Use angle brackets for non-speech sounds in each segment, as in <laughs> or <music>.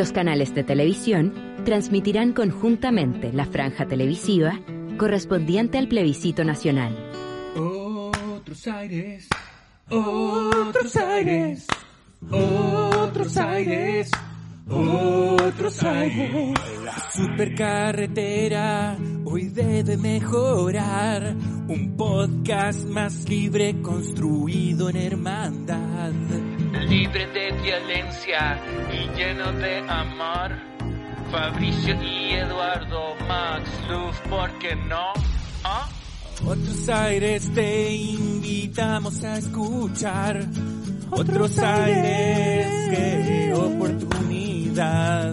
Los canales de televisión transmitirán conjuntamente la franja televisiva correspondiente al plebiscito nacional. Otros aires, otros aires, otros aires, otros aires. La supercarretera hoy debe mejorar. Un podcast más libre construido en hermandad. Libre de violencia y lleno de amor. Fabricio y Eduardo Max Luz, ¿por qué no? ¿Ah? Otros aires te invitamos a escuchar. Otros aires, qué oportunidad.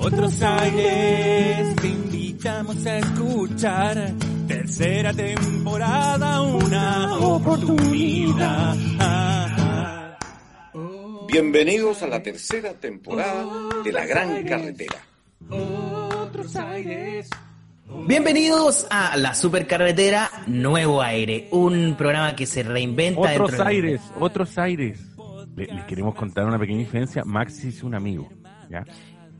Otros aires te invitamos a escuchar. Tercera temporada, una oportunidad. Bienvenidos a la tercera temporada de La Gran Carretera. Otros aires. Bienvenidos a La Supercarretera Nuevo Aire, un programa que se reinventa. Otros dentro de- aires, otros aires. Le- les queremos contar una pequeña diferencia. Max es un amigo, ¿ya?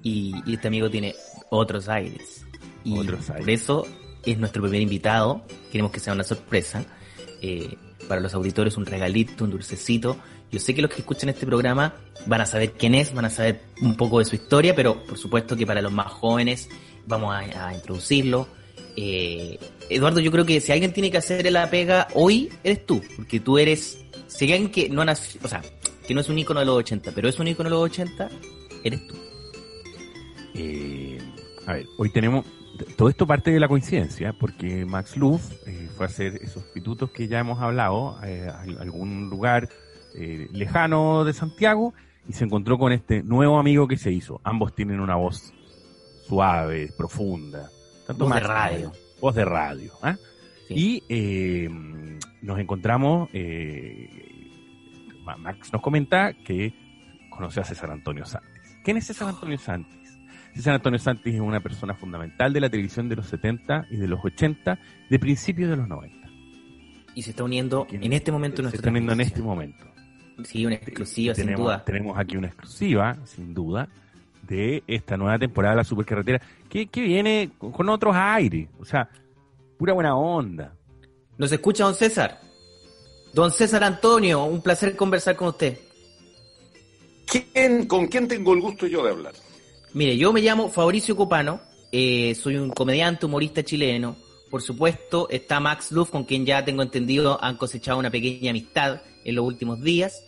Y, y este amigo tiene otros aires. Y Otros aires. por eso es nuestro primer invitado. Queremos que sea una sorpresa. Eh, para los auditores, un regalito, un dulcecito. Yo sé que los que escuchan este programa van a saber quién es, van a saber un poco de su historia, pero por supuesto que para los más jóvenes vamos a, introducirlo. Eh, Eduardo, yo creo que si alguien tiene que hacer la pega hoy, eres tú, porque tú eres, si alguien que no nació, o sea, que no es un ícono de los 80, pero es un ícono de los 80, eres tú. Eh, a ver, hoy tenemos. Todo esto parte de la coincidencia, porque Max Luff eh, fue a hacer esos pitutos que ya hemos hablado eh, a algún lugar eh, lejano de Santiago y se encontró con este nuevo amigo que se hizo. Ambos tienen una voz suave, profunda. Tanto Voz de radio. Voz de radio. ¿ah? Sí. Y eh, nos encontramos, eh, Ma- Max nos comenta que conoce a César Antonio Santis. ¿Quién es César Antonio Santis? César Antonio Santis es una persona fundamental de la televisión de los 70 y de los 80, de principios de los 90. Y se está uniendo en este momento Se está viendo en este momento. Sí, una exclusiva, sin tenemos, duda. tenemos aquí una exclusiva, sin duda, de esta nueva temporada de la Supercarretera, que, que viene con, con otros aires. O sea, pura buena onda. ¿Nos escucha don César? Don César Antonio, un placer conversar con usted. ¿Quién, ¿Con quién tengo el gusto yo de hablar? Mire, yo me llamo Fabricio Copano, eh, soy un comediante, humorista chileno. Por supuesto, está Max Luff, con quien ya tengo entendido han cosechado una pequeña amistad en los últimos días,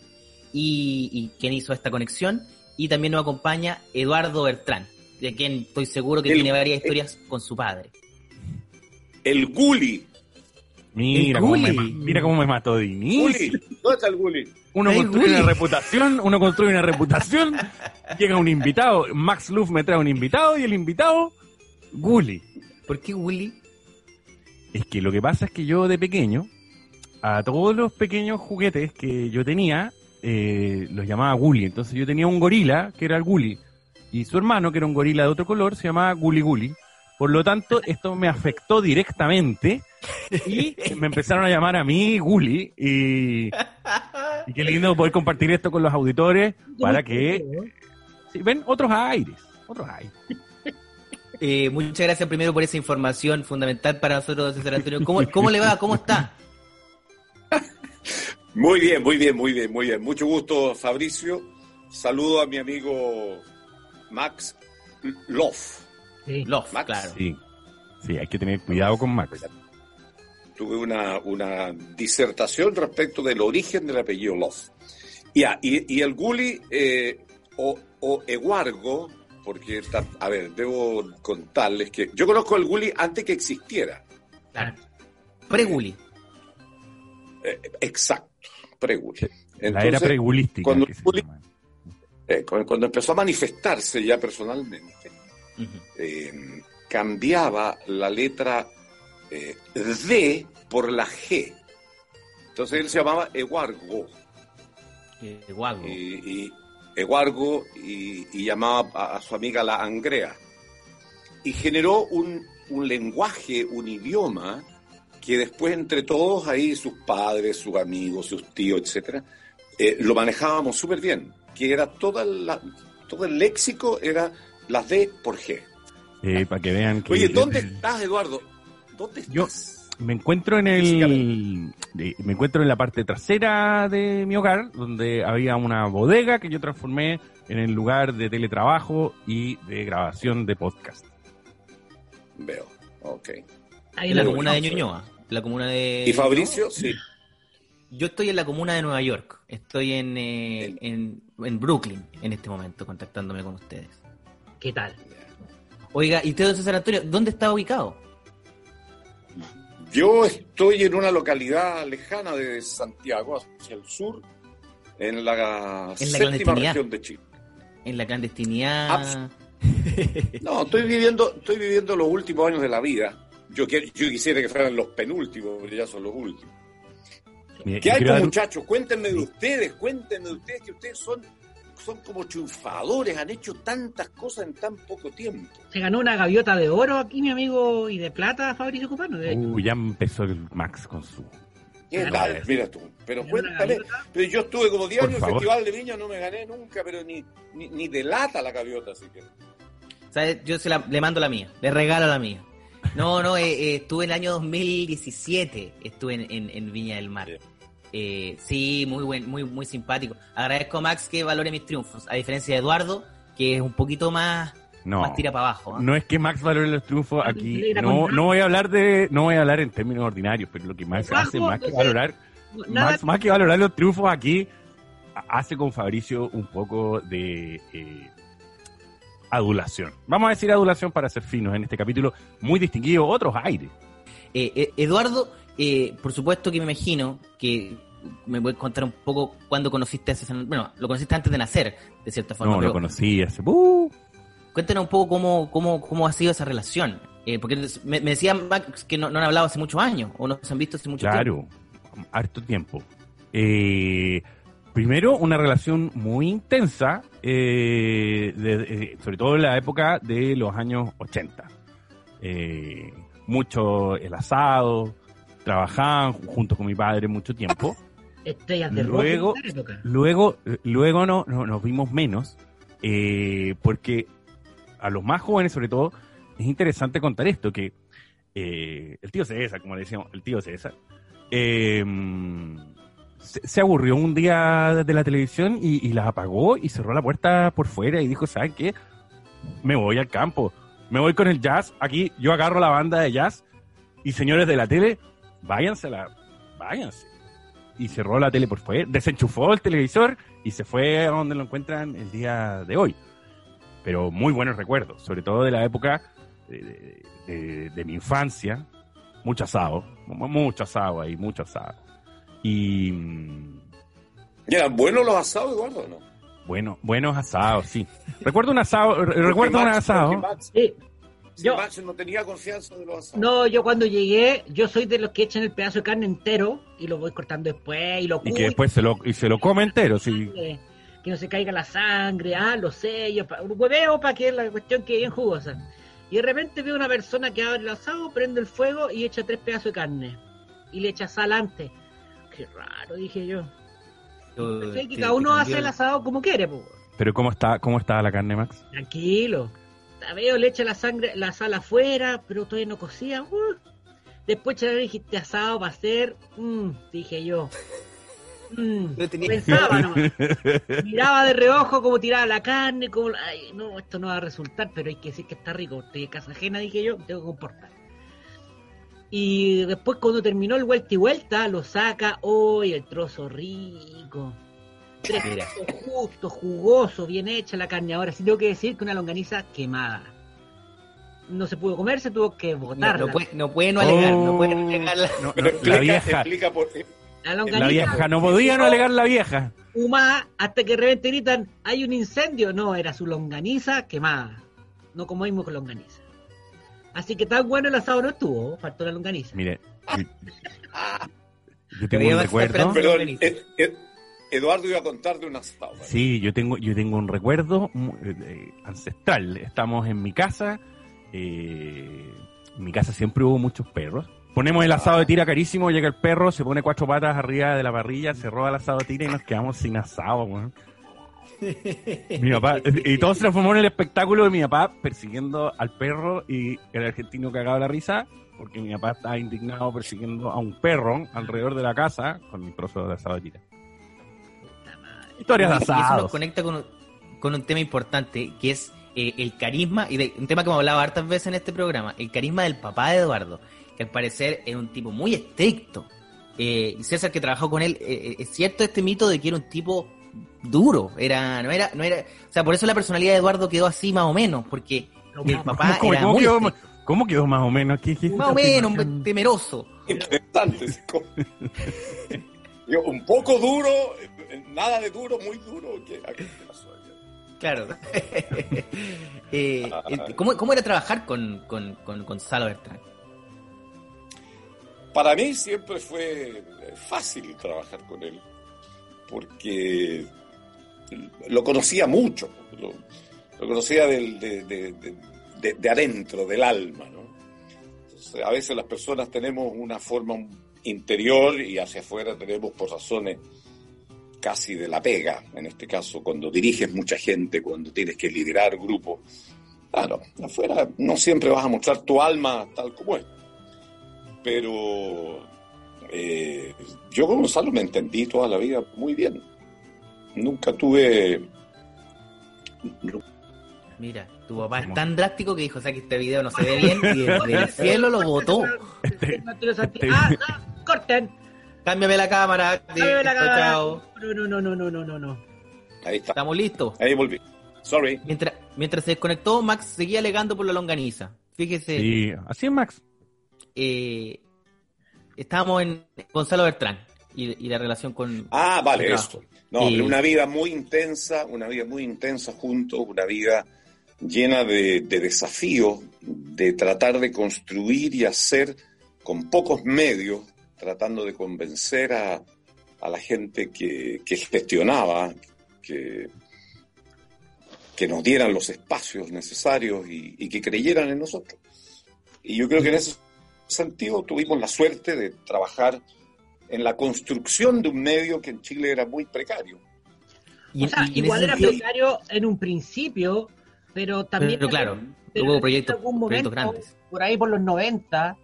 y, y quien hizo esta conexión. Y también nos acompaña Eduardo Bertrán, de quien estoy seguro que El- tiene varias historias con su padre. El Guli. Mira El cómo, me, Guli. mira cómo me mató de inicio. Guli. ¿Dónde está el Guli? Uno construye Guli. una reputación, uno construye una reputación, <laughs> llega un invitado, Max Luff me trae un invitado y el invitado, Gully. ¿Por qué Willy? Es que lo que pasa es que yo de pequeño, a todos los pequeños juguetes que yo tenía, eh, los llamaba Gully. Entonces yo tenía un gorila, que era el Gully, y su hermano, que era un gorila de otro color, se llamaba Gully Gully. Por lo tanto, esto me afectó directamente y me empezaron a llamar a mí Gully y, y qué lindo poder compartir esto con los auditores para que sí, ven otros aires, otros aires. Eh, muchas gracias primero por esa información fundamental para nosotros, César Antonio. ¿Cómo, cómo le va? ¿Cómo está? <laughs> Muy bien, muy bien, muy bien, muy bien. Mucho gusto, Fabricio. Saludo a mi amigo Max Love. Love, Max. claro. Sí, sí, hay que tener cuidado con Max. Tuve una, una disertación respecto del origen del apellido Love. Ya, y, y el Guli eh, o, o Eguargo, porque, está- a ver, debo contarles que yo conozco al Guli antes que existiera. claro. Pre-Willy. Eh, exacto, pre-Guli. la era Entonces, pregulística. cuando eh, cuando, empezó a manifestarse ya personalmente, eh, cambiaba la letra eh, D por la G. Entonces él se llamaba Eguargo. Guago. y, y Eguargo y, y llamaba a, a su amiga la Angrea. Y generó un, un lenguaje, un idioma, que después entre todos ahí, sus padres, sus amigos, sus tíos, etcétera, eh, lo manejábamos súper bien, que era toda la, Todo el léxico era las D por G. Eh, para que vean que... Oye, ¿dónde estás, Eduardo? ¿Dónde estás? Yo me encuentro en el me encuentro en la parte trasera de mi hogar donde había una bodega que yo transformé en el lugar de teletrabajo y de grabación de podcast. Veo, ok. Ahí En la comuna de Ñuñoa. La comuna de... ¿Y Fabricio? Sí. Yo estoy en la comuna de Nueva York. Estoy en, eh, en, en Brooklyn en este momento, contactándome con ustedes. ¿Qué tal? Oiga, ¿y usted, don César Antonio, dónde está ubicado? Yo estoy en una localidad lejana de Santiago, hacia el sur, en la, séptima clandestinidad. región de Chile. En la clandestinidad. Abs- No, estoy viviendo, estoy viviendo los últimos años de la vida. Yo, quiero- yo quisiera que fueran los penúltimos, pero ya son los últimos. ¿Qué hay, dar- muchachos? Cuéntenme de ustedes, cuéntenme de ustedes, que ustedes son, son como triunfadores, han hecho tantas cosas en tan poco tiempo. Se ganó una gaviota de oro aquí, mi amigo, y de plata, Fabricio Cupano. De hecho. Uh, ya empezó el Max con su... ¿Qué tal? Mira tú. Pero cuéntame. Pero yo estuve como 10 Por años en el. Festival de Viña, no me gané nunca, pero ni, ni, ni de lata la gaviota, así que. ¿Sabes? Yo se la- le mando la mía, le regalo la mía. No, no, eh, eh, estuve en el año 2017, estuve en, en- en Viña del Mar. Eh, sí, muy buen, muy, muy simpático. Agradezco a Max que valore mis triunfos, a diferencia de Eduardo, que es un poquito más, No, más tira para abajo. ¿ah? no es que Max valore los triunfos aquí. No, voy a hablar de, no voy a hablar en términos ordinarios, pero lo que Max hace más que valorar Max, más que valorar los triunfos aquí, hace con Fabricio un poco de eh, adulación. Vamos a decir adulación para ser finos en este capítulo muy distinguido, otros aires. Eh, eh, Eduardo, eh, por supuesto que me imagino que me voy a contar un poco cuándo conociste a César. Bueno, lo conociste antes de nacer, de cierta forma. No, lo conocí hace... ¡Uh! Cuéntanos un poco cómo, cómo, cómo ha sido esa relación. Eh, porque me, me decían Max, que no, no han hablado hace muchos años, o no se han visto hace mucho tiempo. Claro, harto tiempo. Eh, primero, una relación muy intensa, eh, de- eh, sobre todo en la época de los años 80. Eh, mucho el asado, trabajaban junto con mi padre mucho tiempo. estrellas de Luego- rock época. Luego, luego no, no- nos vimos menos, eh, porque a los más jóvenes sobre todo, es interesante contar esto, que eh, el tío César, como le decíamos, el tío César, eh, se, aburrió un día de la televisión y, y la apagó y cerró la puerta por fuera y dijo, ¿saben qué? Me voy al campo, me voy con el jazz, aquí yo agarro la banda de jazz y señores de la tele, váyanse, a la, váyanse y cerró la tele por fuera, desenchufó el televisor y se fue a donde lo encuentran el día de hoy. Pero muy buenos recuerdos, sobre todo de la época de, de- mi infancia. Mucho asado, mu- mucho asado ahí, mucho asado. Y ¿Y eran buenos los asados, Eduardo, o no? bueno, buenos asados, sí. Recuerdo un asado, re- recuerdo un asado. Max- Sí. Yo- Max no tenía confianza de los asados. No, yo cuando llegué, yo soy de los que echan el pedazo de carne entero y lo voy cortando después y lo Y que después se lo, y se lo come entero, sí. eh, que no se caiga la sangre, ah, los sellos, pa- un hueveo para que la cuestión quede bien jugosa. Y de repente veo una persona que abre el asado, prende el fuego y echa tres pedazos de carne. Y le echa sal antes. Qué raro, dije yo. Yo- Pensé que te- cada uno hace el asado como quiere, pues. Pero ¿cómo está, cómo está la carne, Max? Tranquilo. La veo, le echa la sangre, la sal afuera, pero todavía no cocía. Uh. Después echa dijiste asado para hacer. Mm, dije yo. Mm, tenía- Pensaba nomás. Miraba de reojo cómo tiraba la carne, como ay, no, esto no va a resultar, pero hay que decir que está rico. Estoy en casa ajena, dije yo, tengo que comportar. Y después cuando terminó el vuelta y vuelta, lo saca, hoy el trozo rico. Tres justo, jugoso, bien hecha la carne. Ahora sí tengo que decir que una longaniza quemada. No se pudo comer, se tuvo que botar. no puede, no puede no alegar, no puede no alegar la- No, explica, la vieja, explica por eh, la longaniza la vieja, no podía no alegar la vieja. fumada hasta que de repente gritan, hay un incendio. No, era su longaniza quemada. No comimos con longaniza. Así que tan bueno el asado no estuvo, faltó la longaniza. Mire, yo, tengo un recuerdo. Perdón. Ed- Ed- Eduardo iba a contar de un asado. ¿vale? Sí, yo tengo, yo tengo un recuerdo eh, ancestral. Estamos en mi casa. eh, en mi casa siempre hubo muchos perros. Ponemos el asado de tira carísimo, llega el perro, se pone cuatro patas arriba de la parrilla, se roba el asado de tira y nos quedamos sin asado, weón. Mi papá, y todo se transformó en el espectáculo de mi papá persiguiendo al perro y el argentino cagaba la risa porque mi papá estaba indignado persiguiendo a un perro alrededor de la casa con un trozo de asado de Historias de Y eso nos conecta con un, con un tema importante, que es eh, el carisma, y de, un tema que hemos hablado hartas veces en este programa, el carisma del papá de Eduardo, que al parecer es un tipo muy estricto. Eh, César que trabajó con él, eh, eh, es cierto este mito de que era un tipo duro, era, no era, no era, o sea, por eso la personalidad de Eduardo quedó así más o menos, porque el papá ¿Cómo, era cómo muy quedó, cómo quedó más o menos? ¿Qué- qué- más o menos, temeroso. Interesante. Yo, <laughs> un poco duro, nada de duro, muy duro. ¿Qué, ¿A qué pasó? Claro. <laughs> Eh, eh, ¿cómo, cómo era trabajar con, con, con Gonzalo Bertrán? Para mí siempre fue fácil trabajar con él, porque lo conocía mucho, lo, lo conocía del- de, de- de- de- de adentro, del alma. ¿no? Entonces, a veces las personas tenemos una forma interior y hacia afuera tenemos por razones casi de la pega, en este caso, cuando diriges mucha gente, cuando tienes que liderar grupos. Claro, afuera no siempre vas a mostrar tu alma tal como es pero eh, yo con Gonzalo me entendí toda la vida muy bien. Nunca tuve... Mira, tu papá es tan drástico que dijo, o sea, que este video no se ve bien y desde el <laughs> cielo lo botó. Ah, ah, corten. Cámbiame la cámara. Cámbiame la Chao, cámara. chao. No, no, no, no, no, no, no. Ahí está, Estamos listos. ahí volví. Sorry. Mientras, mientras se desconectó, Max seguía alegando por la longaniza. Fíjese, Sí, así es Max. eh, estábamos en Gonzalo Bertrán y, y la relación con... Ah, vale, esto. No, Y- una vida muy intensa, una vida muy intensa juntos, una vida llena de, de desafíos, de tratar de construir y hacer con pocos medios, tratando de convencer a, a la gente que, que gestionaba, que, que nos dieran los espacios necesarios y, y que creyeran en nosotros. Y yo creo que en ese sentido tuvimos la suerte de trabajar en la construcción de un medio que en Chile era muy precario. y- O sea, y igual era sentido- precario en un principio, pero también... Pero claro, pero hubo proyectos, algún proyectos grandes. Por ahí por los 90,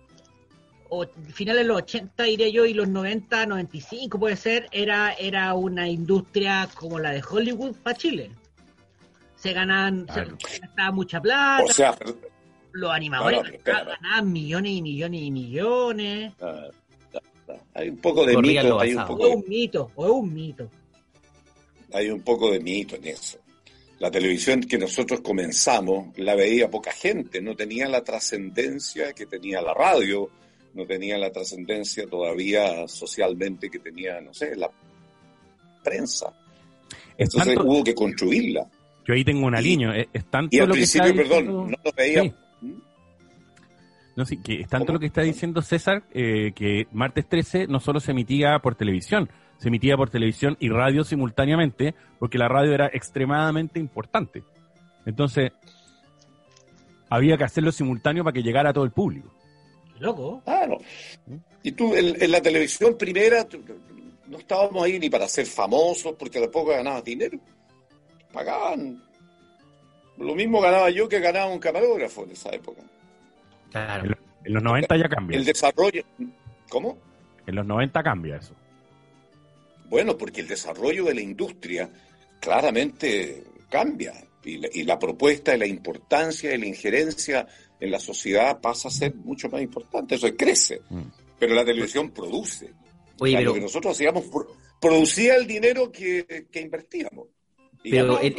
o finales de los 80 diría yo, y los 90, 95 puede ser, era, era una industria como la de Hollywood para Chile. Se ganaban, Claro. se gastaba mucha plata, O sea, los animadores No, espera, millones y millones y millones. ah, ah, ah, hay un poco de mito, hay un. O es un mito, o es un mito. hay un poco de mito en eso. La televisión que nosotros comenzamos la veía poca gente, no tenía la trascendencia que tenía la radio, no tenía la trascendencia todavía socialmente que tenía, no sé, la prensa. Es Entonces tanto- hubo que construirla. yo ahí tengo un Y- aliño. Es, es tanto Y al lo que está principio, diciendo- perdón, no lo veía. Sí. No, sí, que es tanto ¿Cómo? lo que está diciendo César eh, que martes 13 no solo se emitía por televisión, se emitía por televisión y radio simultáneamente, porque la radio era extremadamente importante. Entonces, había que hacerlo simultáneo para que llegara a todo el público. Loco. Claro. Y tú, en, en la televisión primera, tú- no estábamos ahí ni para ser famosos, porque tampoco ganabas dinero. Pagaban. Lo mismo ganaba yo que ganaba un camarógrafo en esa época. Claro. En los 90 ya cambia. El desarrollo. ¿Cómo? En los 90 cambia eso. Bueno, porque el desarrollo de la industria claramente cambia. Y la, y la propuesta y la importancia y la injerencia en la sociedad pasa a ser mucho más importante. Eso crece. Mm. Pero la televisión produce. Oye, O sea, pero, Lo que nosotros hacíamos pro- producía el dinero que, que invertíamos. Pero en,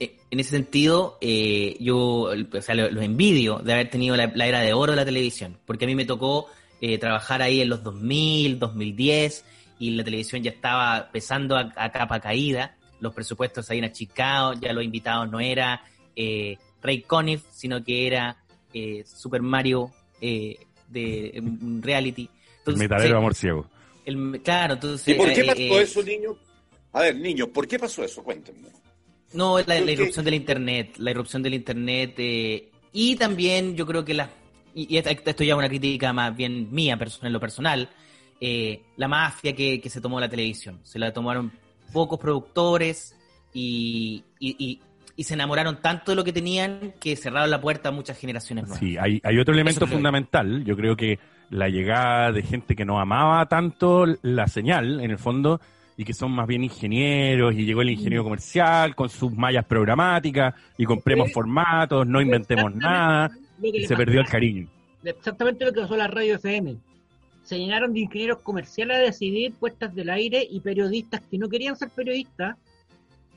en- en ese sentido, eh, yo o sea, lo, lo envidio de haber tenido la, la era de oro de la televisión, porque a mí me tocó eh, trabajar ahí en los 2000, 2010, y la televisión ya estaba pesando a, a capa caída, los presupuestos se habían achicado, ya los invitados no era eh, Ray Conniff, sino que era eh, Super Mario eh, de reality. El Entonces, metalero sí, amor ciego. el- claro, entonces... ¿Y por qué eh, pasó eh, eso, niños? A ver, niños, ¿por qué pasó eso? Cuéntenme. No, la, la irrupción del internet, la irrupción del internet eh, y también yo creo que la y, esto ya es una crítica más bien mía personal, en lo personal, eh, la mafia que, que se tomó la televisión, se la tomaron pocos productores y, y, y- y se enamoraron tanto de lo que tenían que cerraron la puerta a muchas generaciones nuevas. Sí, hay, hay otro elemento fundamental. Yo creo que la llegada de gente que no amaba tanto la señal, en el fondo, y que son más bien ingenieros, y llegó el ingeniero comercial con sus mallas programáticas, y compremos formatos, no inventemos nada, y se perdió el cariño. Exactamente lo que pasó a la radio FM. Se llenaron de ingenieros comerciales a decidir puestas del aire y periodistas que no querían ser periodistas,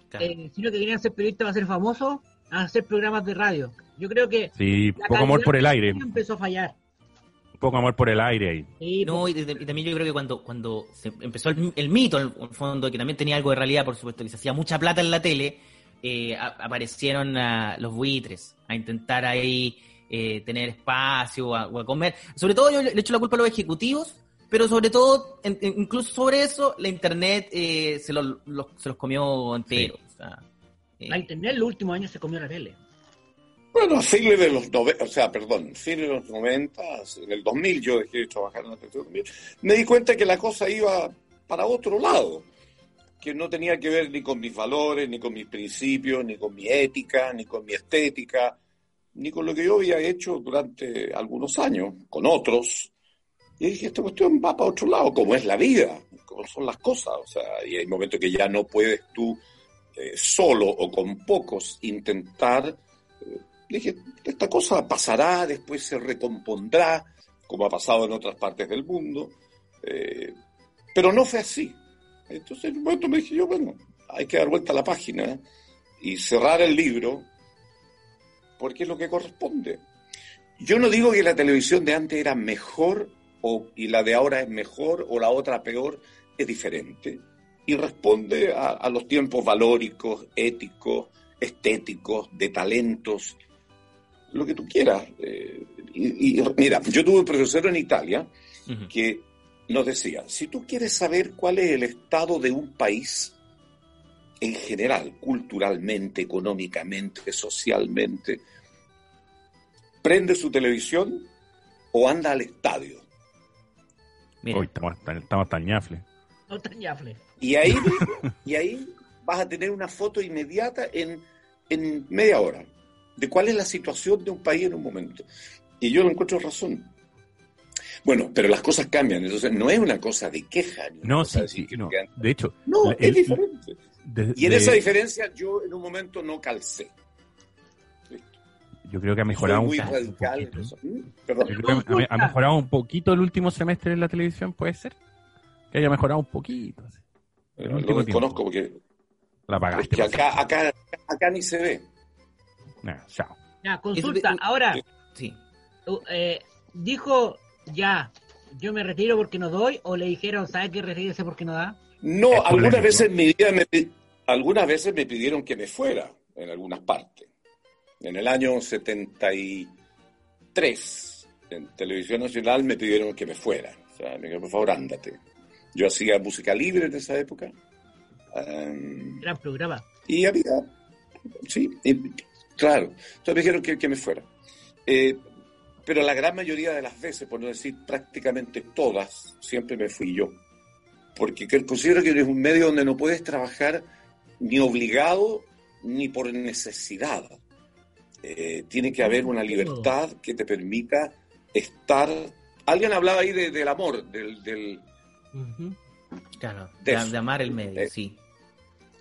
Claro. eh, sino que querían ser periodistas para ser famosos, a hacer programas de radio. Yo creo que Sí, poco amor por el aire, radio empezó a fallar. Poco amor por el aire ahí. Sí, No, y, de- y también yo creo que cuando, cuando se empezó el, el mito, en el fondo, que también tenía algo de realidad, por supuesto, que se hacía mucha plata en la tele, eh, a- aparecieron los buitres a intentar ahí eh, tener espacio a- o a comer. Sobre todo yo le le echo la culpa a los ejecutivos, pero sobre todo, en- incluso sobre eso, la internet eh, se, los, los- se los comió enteros. o sea, eh, La internet en los últimos años se comió la tele. Bueno, a fines de los 90, o sea, perdón, fines de los 90, en el 2000 yo dejé de trabajar en la televisión, 2000, me di cuenta que la cosa iba para otro lado, que no tenía que ver ni con mis valores, ni con mis principios, ni con mi ética, ni con mi estética, ni con lo que yo había hecho durante algunos años, con otros. Y dije, esta cuestión va para otro lado, como es la vida, como son las cosas, o sea, y hay momentos que ya no puedes tú eh, solo o con pocos intentar dije, esta cosa pasará, después se recompondrá, como ha pasado en otras partes del mundo, eh, pero no fue así. Entonces, momento me dije yo, bueno, hay que dar vuelta a la página y cerrar el libro, porque es lo que corresponde. Yo no digo que la televisión de antes era mejor o, y la de ahora es mejor o la otra peor, es diferente. Y responde a los tiempos valóricos, éticos, estéticos, de talentos, lo que tú quieras. Eh, y, y, mira, yo tuve un profesor en Italia que nos decía, si tú quieres saber cuál es el estado de un país en general, culturalmente, económicamente, socialmente, prende su televisión o anda al estadio. Hoy estamos tan, estamos tan ñafles. No tan ñafle. Y ahí, <laughs> y ahí vas a tener una foto inmediata en, en media hora de cuál es la situación de un país en un momento. Y yo no encuentro razón. Bueno, pero las cosas cambian, entonces no es una cosa de queja. No, sí, de sí, que no. De hecho, No, es diferente. de- Y en de- esa diferencia yo en un momento no calcé. yo creo que ha mejorado un, muy un radical. ¿Mm? Perdón. Que ha, ha mejorado un poquito el último semestre en la televisión, ¿puede ser? Que haya mejorado un poquito. así. el Lo desconozco porque La es pagaste. que acá, acá, acá ni se ve. Nah, chao. Ya, consulta. Ahora, sí. uh, eh, dijo ya, yo me retiro porque no doy, o le dijeron, ¿sabe que retírese porque no da? No, Es algunas veces en mi vida me, algunas veces me pidieron que me fuera en algunas partes. En el año 73, en Televisión Nacional me pidieron que me fuera. O sea, me dijeron, por favor, ándate. Yo hacía música libre en esa época. Em, Gran programa. y había, sí, y- claro. Entonces me dijeron que, que me fuera. Eh, pero la gran mayoría de las veces, por no decir prácticamente todas, siempre me fui yo. Porque que- considero que es un medio donde no puedes trabajar ni obligado ni por necesidad. Eh, tiene que haber una libertad que te permita estar. Alguien hablaba ahí de- del amor, del, del, Claro, De de, eso. de amar el medio, Eh, sí.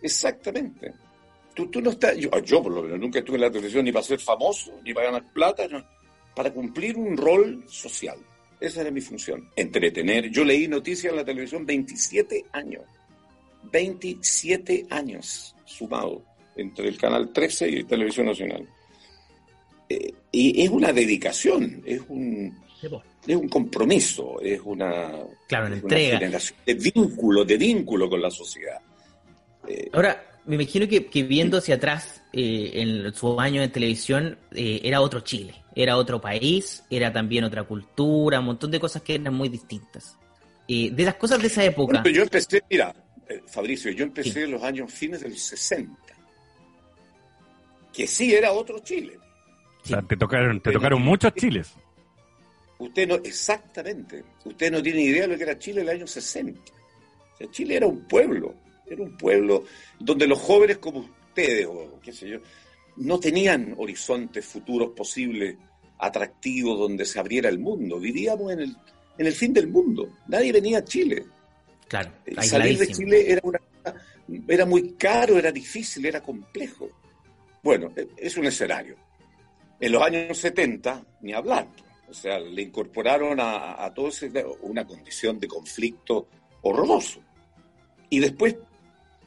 Exactamente. Tú, tú no estás, yo, yo por lo menos nunca estuve en la televisión ni para ser famoso, ni para ganar plata, no, para cumplir un rol social. Esa era mi función, entretener. Yo leí noticias en la televisión 27 años, 27 años sumado entre el Canal 13 y Televisión Nacional. Eh, y es una dedicación, es un, es un compromiso, es una, Claro, una es una entrega. generación de vínculo, de vínculo con la sociedad. Eh, Ahora, me imagino que, que viendo hacia atrás, eh, en su año de televisión, eh, era otro Chile, era otro país, era también otra cultura, un montón de cosas que eran muy distintas. Eh, de las cosas de esa época, Bueno, pero yo empecé, mira, eh, Fabricio, yo empecé Sí. en los años fines del 60, que sí era otro Chile. O sea, te tocaron, te tocaron muchos chiles. Usted no, exactamente, usted no tiene idea de lo que era Chile en el año 60. O sea, Chile era un pueblo, Era un pueblo donde los jóvenes como ustedes, o qué sé yo, no tenían horizontes futuros posibles, atractivos, donde se abriera el mundo. Vivíamos en el, en el fin del mundo. Nadie venía a Chile. Claro, Y salir de Chile era, una, era muy caro, era difícil, era complejo. Bueno, e- es un escenario. En los años 70, ni hablar. O sea, le incorporaron a, a todo ese una condición de conflicto horroroso. Y después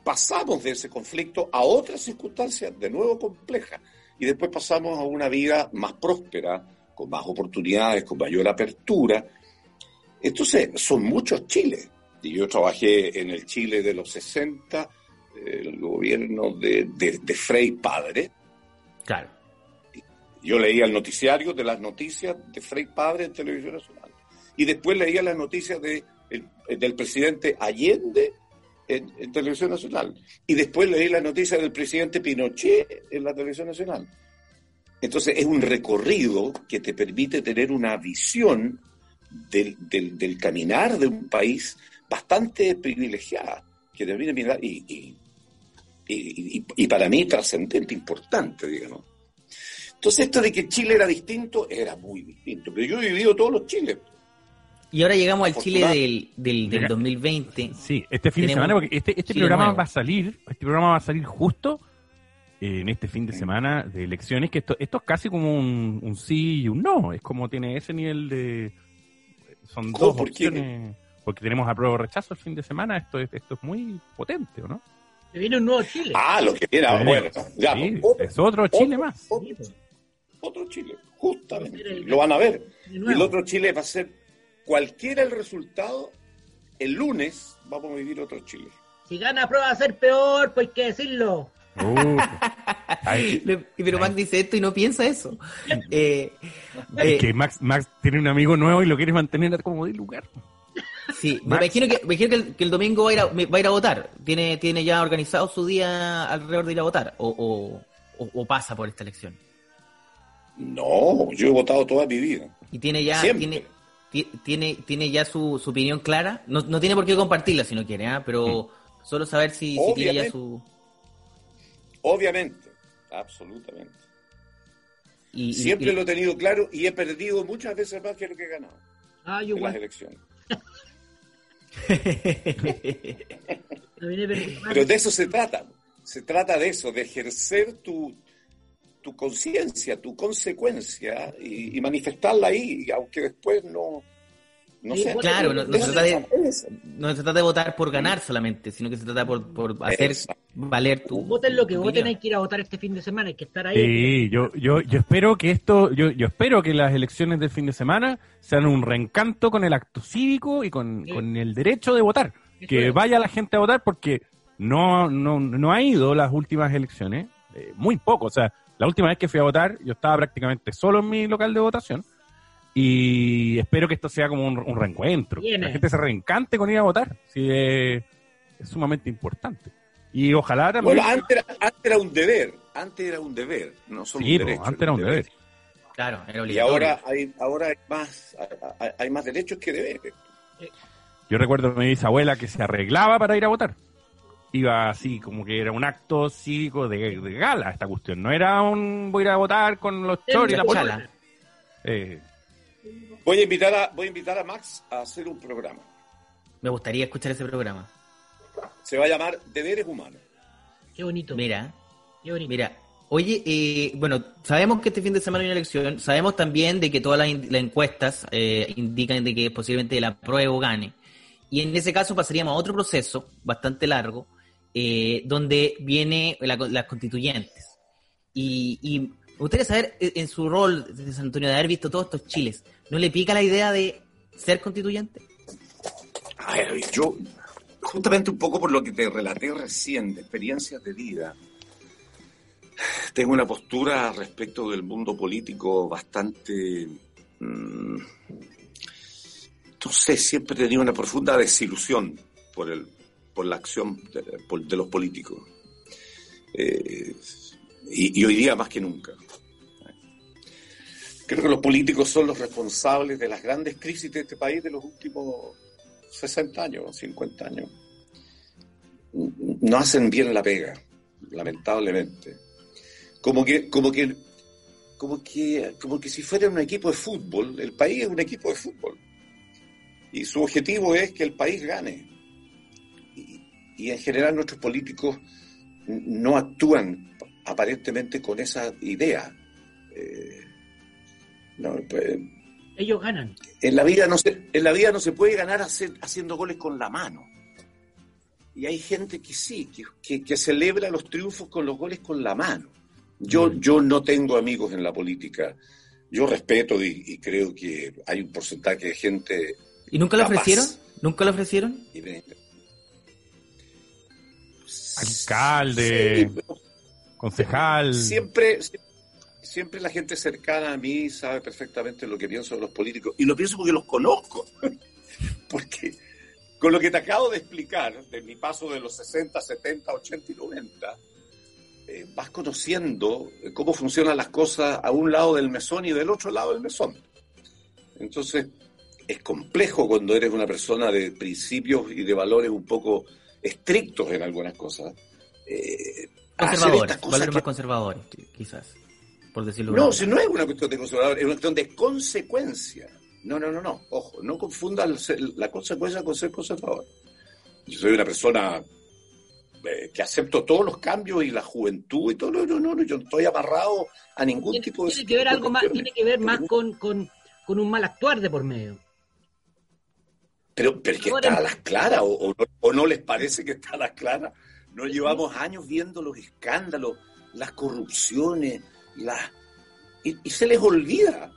pasamos de ese conflicto a otras circunstancias de nuevo complejas. Y después pasamos a una vida más próspera, con más oportunidades, con mayor apertura. Entonces, son muchos Chiles. Y yo trabajé en el Chile de los 60, el gobierno de, de, de Frei Padre. Claro. Yo leía el noticiario de las noticias de Frei Padre en Televisión Nacional. Y después leía las noticias de, el- del presidente Allende en, en Televisión Nacional. Y después leí las noticias del presidente Pinochet en la Televisión Nacional. Entonces es un recorrido que te permite tener una visión del, del, caminar de un país bastante privilegiada, que te y, y, y, y- y para mí trascendente, importante, digamos. Entonces esto de que Chile era distinto, era muy distinto, pero yo he vivido todos los Chiles. Y ahora llegamos al Chile del, del, del Mira. 2020. Sí, este fin de semana, porque este, este Chile programa nuevo. va a salir, este programa va a salir justo en este fin de semana de elecciones, que esto, esto es casi como un, un sí y un no, es como tiene ese nivel de... Son dos ¿Por qué? opciones, porque tenemos apruebo o rechazo el fin de semana, esto es, esto es muy potente, ¿o no? Se viene un nuevo Chile. Ah, lo que era, Sí. bueno, ya, Sí, otro, es otro Chile más. otro, otro Chile, justamente. El- Lo van a ver. Y el otro Chile va a ser, cualquiera el resultado, el lunes vamos a vivir otro Chile. Si gana prueba a ser peor, pues hay que decirlo. Uh, ay, <laughs> Le- Pero Max dice esto y no piensa eso. <laughs> Eh, es eh, que Max, Max tiene un amigo nuevo y lo quiere mantener como de lugar. sí, me imagino, que, me imagino que, el, que el domingo va a, ir a, va a ir a votar. ¿Tiene, ¿Tiene ya organizado su día alrededor de ir a votar? ¿O, o, o- o pasa por esta elección? No, yo he votado toda mi vida. ¿Y tiene ya Siempre. tiene, ti- tiene, tiene ya su, su opinión clara? No, no tiene por qué compartirla si no quiere, ¿ah? pero solo saber si, si tiene ya Obviamente. su... Obviamente, absolutamente. y- y- Siempre y- lo he tenido claro y he perdido muchas veces más que lo que he ganado Ah, yo en las elecciones. <laughs> Pero de eso se trata. Se trata de eso, de ejercer tu, tu conciencia, tu consecuencia y, y manifestarla ahí, aunque después no. No sé. Claro, no- no se trata de- no se trata de votar por ganar solamente, sino que se trata por, por hacer Exacto. valer tu... Voten lo que tu voten, opinión. hay que ir a votar este fin de semana, hay que estar ahí. Sí, yo, yo, yo espero que esto, yo, yo espero que las elecciones del fin de semana sean un reencanto con el acto cívico y con, Sí. con el derecho de votar. Eso Que es. vaya la gente a votar porque no, no, no ha ido las últimas elecciones, eh, muy poco. O sea, la última vez que fui a votar, yo estaba prácticamente solo en mi local de votación. Y espero que esto sea como un, un reencuentro. La gente se reencante con ir a votar. Sí, eh, es sumamente importante. Y ojalá también. Bueno, antes era, antes era un deber. Antes era un deber, no solo Sí, un po, derecho. antes era un deber. Claro, era Y ahora hay, ahora hay más, hay, hay más derechos que deberes. Yo recuerdo a mi bisabuela que se arreglaba para ir a votar. Iba así, como que era un acto cívico de, de gala esta cuestión. No era un voy a ir a votar con los choris y la la chala. Eh, Voy a invitar a, voy a invitar a Max a hacer un programa. Me gustaría escuchar ese programa. Se va a llamar Deberes Humanos. Qué bonito. Mira, Qué bonito. mira. Oye, eh, bueno, sabemos que este fin de semana hay una elección. Sabemos también de que todas las, in- las encuestas eh, indican de que posiblemente el apruebo gane. Y en ese caso pasaríamos a otro proceso bastante largo, eh, donde viene la- las constituyentes. Y, y me gustaría saber, eh, en su rol de San Antonio, de haber visto todos estos chiles, ¿no le pica la idea de ser constituyente? A ver, yo, justamente un poco por lo que te relaté recién, de experiencias de vida, tengo una postura respecto del mundo político bastante... mm, no sé, siempre he tenido una profunda desilusión por, el, por la acción de, los políticos. Eh, y, y hoy día más que nunca. Creo que los políticos son los responsables de las grandes crisis de este país de los últimos 60 años, 50 años. no hacen bien la pega, lamentablemente. Como que, como que, como que, como que si fuera un equipo de fútbol, el país es un equipo de fútbol. Y su objetivo es que el país gane. Y, y en general nuestros políticos no actúan aparentemente con esa idea. Eh, no, pues, Ellos ganan. en la vida no se, en la vida no se puede ganar hacer- haciendo goles con la mano. Y hay gente que sí, que, que- que celebra los triunfos con los goles con la mano. Yo, yo no tengo amigos en la política. Yo respeto y, y creo que hay un porcentaje de gente ¿Y nunca lo ofrecieron? ¿Nunca lo ofrecieron? Alcalde, Sí, pero concejal. siempre, siempre la gente cercana a mí sabe perfectamente lo que pienso de los políticos. Y lo pienso porque los conozco. <laughs> porque con lo que te acabo de explicar, de mi paso de los 60, 70, 80 y 90, eh, vas conociendo cómo funcionan las cosas a un lado del mesón y del otro lado del mesón. Entonces, es complejo cuando eres una persona de principios y de valores un poco estrictos en algunas cosas. eh, Conservadores, valores que- más conservadores, quizás, por decirlo de no, si no es una cuestión de conservador, es una cuestión de consecuencia. No, no, no, no. Ojo, no confunda el ser- la consecuencia con ser conservador. Yo soy una persona eh, que acepto todos los cambios y la juventud y todo. No, no, no, yo no estoy amarrado a ningún Tiene, tipo de. tiene que ver algo más, tiene que ver más con, con, con un mal actuar de por medio. Pero, pero es que está a las claras, o, o no, o no les parece que está a las claras. No llevamos años viendo los escándalos, las corrupciones, las y, y se les olvida.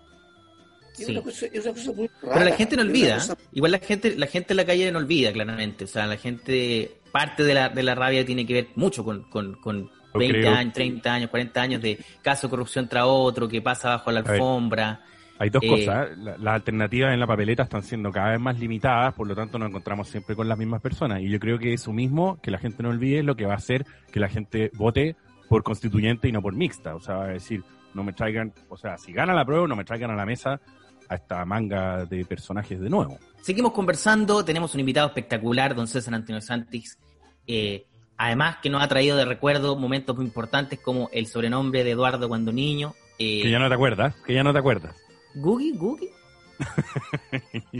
Es, Sí. una cosa, es una cosa muy rara. Pero la gente no es olvida. cosa- Igual la gente, la gente en la calle no olvida, claramente. O sea, la gente, parte de la, de la rabia tiene que ver mucho con, con, con Yo 20 creo- años, 30 años, 40 años de caso de corrupción tras otro, que pasa bajo la alfombra. Hay dos Eh, cosas. La- las alternativas en la papeleta están siendo cada vez más limitadas, por lo tanto nos encontramos siempre con las mismas personas. Y yo creo que eso mismo, que la gente no olvide, es lo que va a hacer que la gente vote por constituyente y no por mixta. O sea, va a decir, no me traigan, o sea, si gana la prueba, no me traigan a la mesa a esta manga de personajes de nuevo. Seguimos conversando, tenemos un invitado espectacular, don César Antonio Santis. eh, además que nos ha traído de recuerdo momentos muy importantes como el sobrenombre de Eduardo cuando niño. eh, Que ya no te acuerdas, que ya no te acuerdas. Gugi, <laughs> Gugi.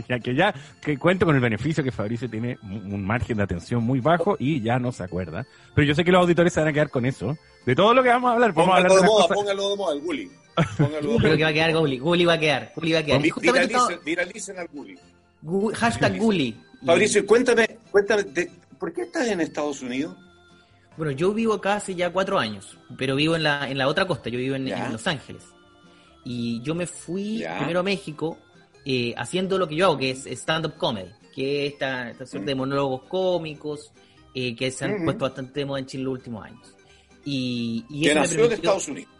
ya que ya, que cuento con el beneficio que Fabricio tiene un margen de atención muy bajo y ya no se acuerda. Pero yo sé que los auditores se van a quedar con eso. De todo lo que vamos a hablar, vamos a hablar Póngalo de de moda, cosas- póngalo de moda al Gulli. <laughs> Póngalo de Pero que va a quedar Guli, Guli va a quedar, Guli va a quedar. Viralicen, viralicen al Gulli. Gu- hashtag Fabricio, cuéntame, cuéntame, de- ¿por qué estás en Estados Unidos? Bueno, yo vivo acá hace ya cuatro años, pero vivo en la, en la otra costa, yo vivo en Los Ángeles. Y yo me fui primero a México eh, haciendo lo que yo hago, que es stand-up comedy, que es esta, esta suerte de monólogos cómicos eh, que se han Mm. Ujú. puesto bastante de moda en Chile en los últimos años. Y, y Que eso me nació en permitió- Estados Unidos.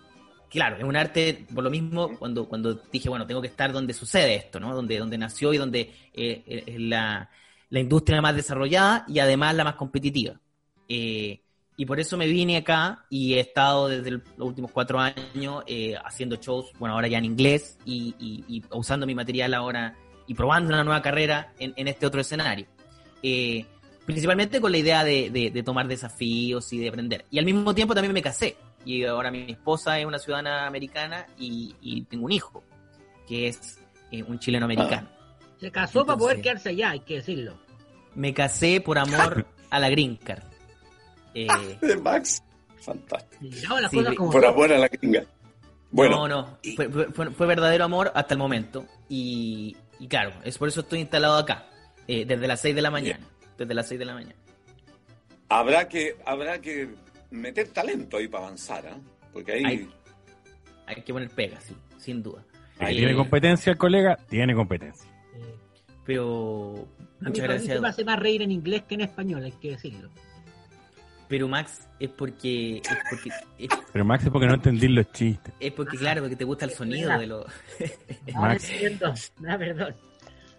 Claro, es un arte, por lo mismo, cuando, cuando dije, bueno, tengo que estar donde sucede esto, ¿no? Donde, donde nació y donde eh, eh, es la, la industria más desarrollada y además la más competitiva. Eh, y por eso me vine acá y he estado desde los últimos cuatro años eh, haciendo shows, bueno, ahora ya en inglés y, y- y usando mi material ahora y probando una nueva carrera en, en este otro escenario. Eh, principalmente con la idea de, de- de tomar desafíos y de aprender. Y al mismo tiempo también me casé. Y ahora mi esposa es una ciudadana americana y, y tengo un hijo, que es eh, un chileno americano. Se casó para poder Entonces- quedarse allá, hay que decirlo. Me casé por amor a la green card. Eh, De <laughs> Max. Fantástico. Las Sí, cosas vi- como Por son. amor a la gringa. Bueno, no, fue, fue- fue- verdadero amor hasta el momento. Y, y claro, es por eso estoy instalado acá, eh, desde las 6 de la mañana. Desde las 6 de la mañana. habrá que, habrá que meter talento ahí para avanzar, ¿ah? Porque ahí. Hay, hay que poner pega, sí, sin duda. Ahí Eh, tiene competencia el colega, tiene competencia. Eh, Pero muchas gracias. me hace más reír en inglés que en español, hay que decirlo. Pero Max es porque es porque es, <laughs> Pero Max es porque no entendí los chistes. es porque claro, porque te gusta el sonido de los Ah, Max. Ah, perdón.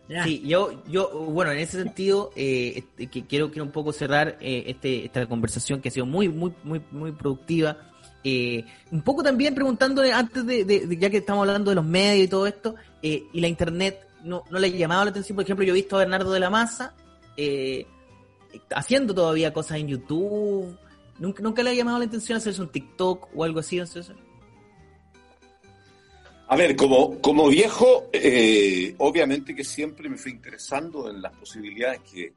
Ya. Sí, yo, yo, bueno, en ese sentido, eh, este, que quiero, quiero un poco cerrar eh, este, esta conversación que ha sido muy, muy, muy, muy productiva. Eh, un poco también preguntándole, antes de, de- de- ya que estamos hablando de los medios y todo esto, eh, y la internet no, no le ha llamado la atención. Por ejemplo, yo he visto a Bernardo de la Maza, eh, haciendo todavía cosas en YouTube. ¿Nunca, nunca le ha llamado la atención hacerse un TikTok o algo así, don César? A ver, como, como viejo, eh, obviamente que siempre me fui interesando en las posibilidades que,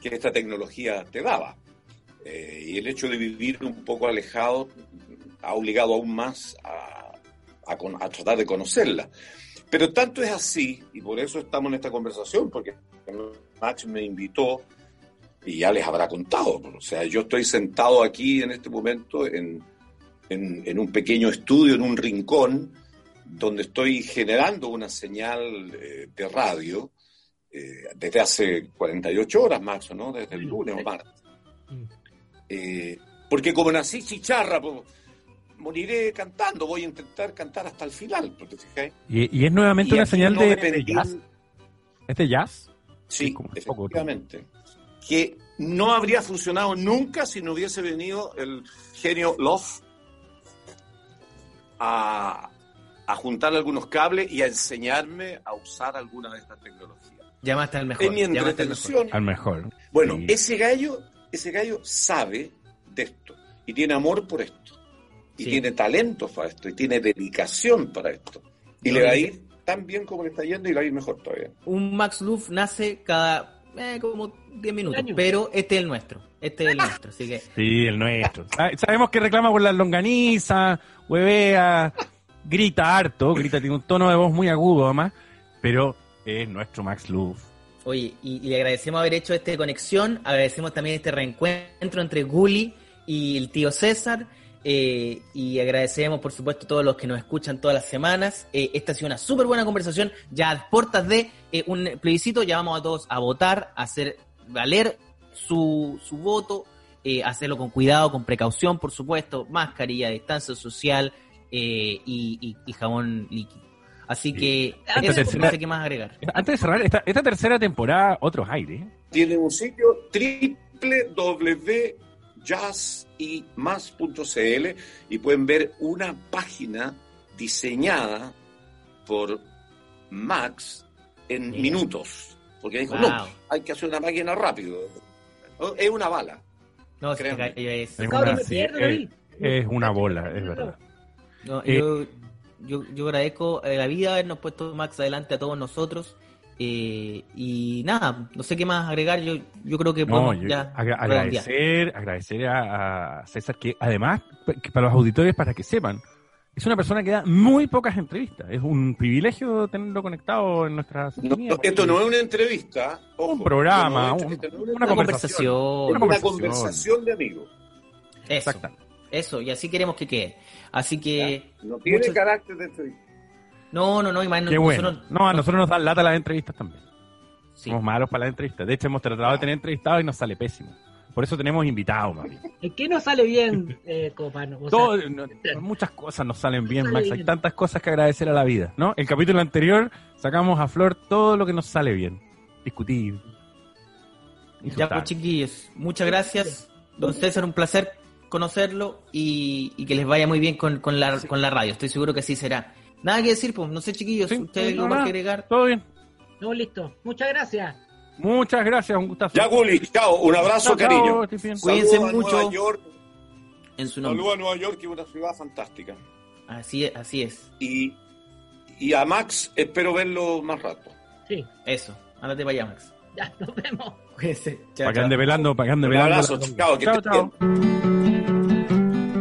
que esta tecnología te daba. Eh, y el hecho de vivir un poco alejado ha obligado aún más a, a a tratar de conocerla. Pero tanto es así, y por eso estamos en esta conversación, porque Max me invitó y ya les habrá contado. O sea, yo estoy sentado aquí en este momento en, en, en un pequeño estudio, en un rincón, donde estoy generando una señal eh, de radio eh, desde hace 48 horas, Max, ¿no? Desde el lunes o martes. Mm. Eh, porque como nací chicharra, pues, moriré cantando, voy a intentar cantar hasta el final, porque fijáis. Y, y es nuevamente Y una señal no de, jazz. ¿Es de jazz? Sí, poco efectivamente. Que no habría funcionado nunca si no hubiese venido el genio Love a, a juntar algunos cables y a enseñarme a usar alguna de estas tecnologías. Llamaste al mejor. En mi llamaste al mejor. entretención, Al mejor. bueno, Sí. ese gallo, ese gallo sabe de esto y tiene amor por esto y Sí. tiene talento para esto y tiene dedicación para esto y No, le va a ir tan bien como le está yendo y le va a ir mejor todavía. Un Max Luff nace cada eh, como 10 minutos, pero este es el nuestro. Este es el <laughs> nuestro, así que Sí, el nuestro. Sabemos que reclama por las longanizas, huevea, grita harto, grita, tiene un tono de voz muy agudo además, pero es nuestro Max Luff. Oye, y, y le agradecemos haber hecho esta conexión, agradecemos también este reencuentro entre Gulli y el tío César, eh, y agradecemos por supuesto a todos los que nos escuchan todas las semanas. Eh, esta ha sido una súper buena conversación, ya a puertas de eh, un plebiscito, ya vamos a todos a votar, a hacer valer su, su voto, eh, hacerlo con cuidado, con precaución, por supuesto, mascarilla, distancia social eh, y, y- y jabón líquido. Así Sí. que Esta eso, tercera- no sé qué más agregar. Antes de cerrar, esta, esta tercera temporada, otros aires. ¿eh? tiene un sitio www.jazzymas.cl y pueden ver una página diseñada por Max en Mira. minutos. Porque dijo, Wow. no, hay que hacer una máquina rápido. Oh, Es una bala. No, es. Es una- sí, eh. Es una bola, es verdad. No, Eh, yo, yo, yo agradezco a la vida habernos puesto Max adelante a todos nosotros. Eh, y nada, no sé qué más agregar. Yo, yo creo que No, podemos yo- ya agra- redondear. agradecer, agradecer a, a César que además, que para los auditores, para que sepan, es una persona que da muy pocas entrevistas. Es un privilegio tenerlo conectado en nuestra No, esto no es una entrevista. ojo, Un programa, esto no es- un- esto no es una Una conversación. una conversación. conversación de amigos. Eso, Exacto. eso, y así queremos que quede. Así que. No tiene carácter de entrevista. No, no, no, imagino. Qué bueno. nosotros- No, a nosotros nos dan lata las entrevistas también. sí. Somos malos para las entrevistas. De hecho, hemos tratado de tener entrevistados y nos sale pésimo. Por eso tenemos invitados, más bien. ¿En qué no sale bien, eh, Copano? O sea, Todo- no- muchas cosas nos salen bien, Sale Max. Hay tantas cosas que agradecer a la vida, ¿no? El capítulo anterior sacamos a flor todo lo que nos sale bien. Discutir. Ya, pues chiquillos, muchas gracias. Don César, un placer conocerlo y, y que les vaya muy bien con, con la, con la radio. Estoy seguro que así será. Nada que decir, pues, no sé, chiquillos, Sí, ustedes no, más que agregar. Todo bien. No, listo. Muchas gracias. Muchas gracias, un gustazo. Ya, Gulli, chao. Un abrazo, Chao, chao, cariño. Cuídense mucho. Nueva York. En su nombre. Saludos a Nueva York, que es una ciudad fantástica. Así es, así es. Y, y a Max espero verlo más rato. Sí. Eso. Ándate para allá, Max. Ya, nos vemos. Cuídense. Chao, Para que chao. ande velando, para que ande Un abrazo, chao, que Chao.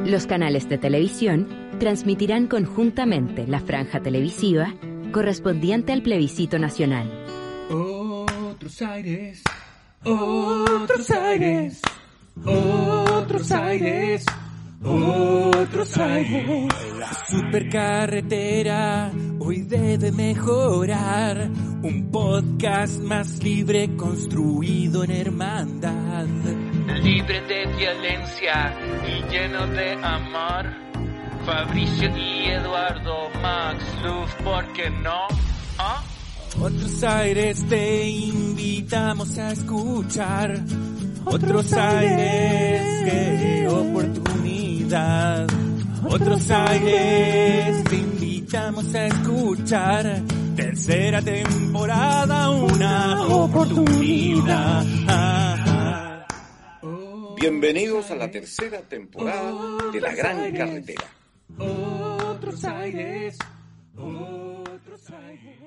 Los canales de televisión transmitirán conjuntamente la franja televisiva correspondiente al plebiscito nacional. Otros aires, otros aires, otros aires, otros aires. La supercarretera hoy debe mejorar. Un podcast más libre construido en hermandad. Libre de violencia y lleno de amor. Fabricio y Eduardo Max Luz, ¿por qué no? ¿Ah? Otros aires te invitamos a escuchar. Otros aires, qué oportunidad. Otros aires te invitamos a escuchar. Tercera temporada, una oportunidad. Bienvenidos a la tercera temporada de La Gran Carretera. Otros aires, otros aires.